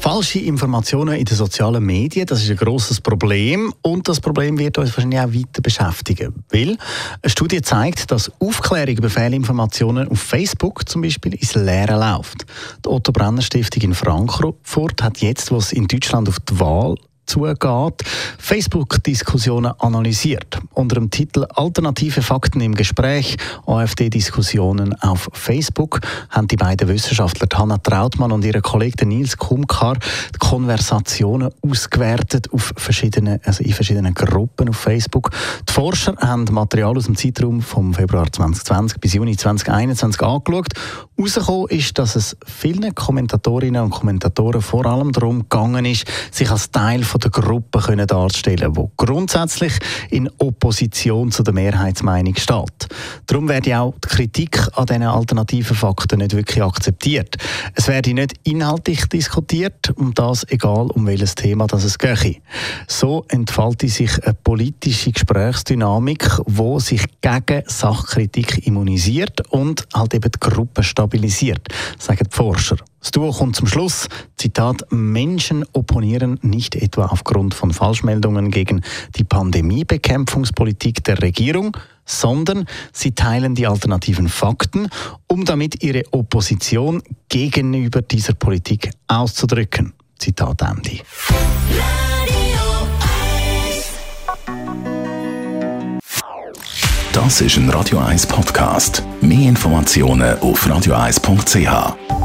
Falsche Informationen in den sozialen Medien, das ist ein grosses Problem und das Problem wird uns wahrscheinlich auch weiter beschäftigen. Weil eine Studie zeigt, dass Aufklärung über Fehlinformationen auf Facebook zum Beispiel ins Leere läuft. Die Otto Brenner Stiftung in Frankfurt hat jetzt, was in Deutschland auf die Wahl zugeht, Facebook-Diskussionen analysiert. Unter dem Titel Alternative Fakten im Gespräch, AfD-Diskussionen auf Facebook, haben die beiden Wissenschaftler Hanna Trautmann und ihre Kollege Nils Kumkar die Konversationen ausgewertet auf verschiedene, also in verschiedenen Gruppen auf Facebook. Die Forscher haben Material aus dem Zeitraum vom Februar 2020 bis Juni 2021 angeschaut. Herausgekommen ist, dass es vielen Kommentatorinnen und Kommentatoren vor allem darum gegangen ist, sich als Teil von der Gruppe können darzustellen die grundsätzlich in Opposition zu der Mehrheitsmeinung steht. Darum werde auch die Kritik an diesen alternativen Fakten nicht wirklich akzeptiert. Es werde nicht inhaltlich diskutiert, um das egal um welches Thema das es gehe. So entfaltet sich eine politische Gesprächsdynamik, wo sich gegen Sachkritik immunisiert und halt eben die Gruppe stabilisiert, sagen die Forscher. Das Duo kommt zum Schluss. Zitat: Menschen opponieren nicht etwa aufgrund von Falschmeldungen gegen die Pandemiebekämpfungspolitik der Regierung, sondern sie teilen die alternativen Fakten, um damit ihre Opposition gegenüber dieser Politik auszudrücken. Zitat Ende. Das ist ein Radio 1 Podcast. Mehr Informationen auf radio1.ch.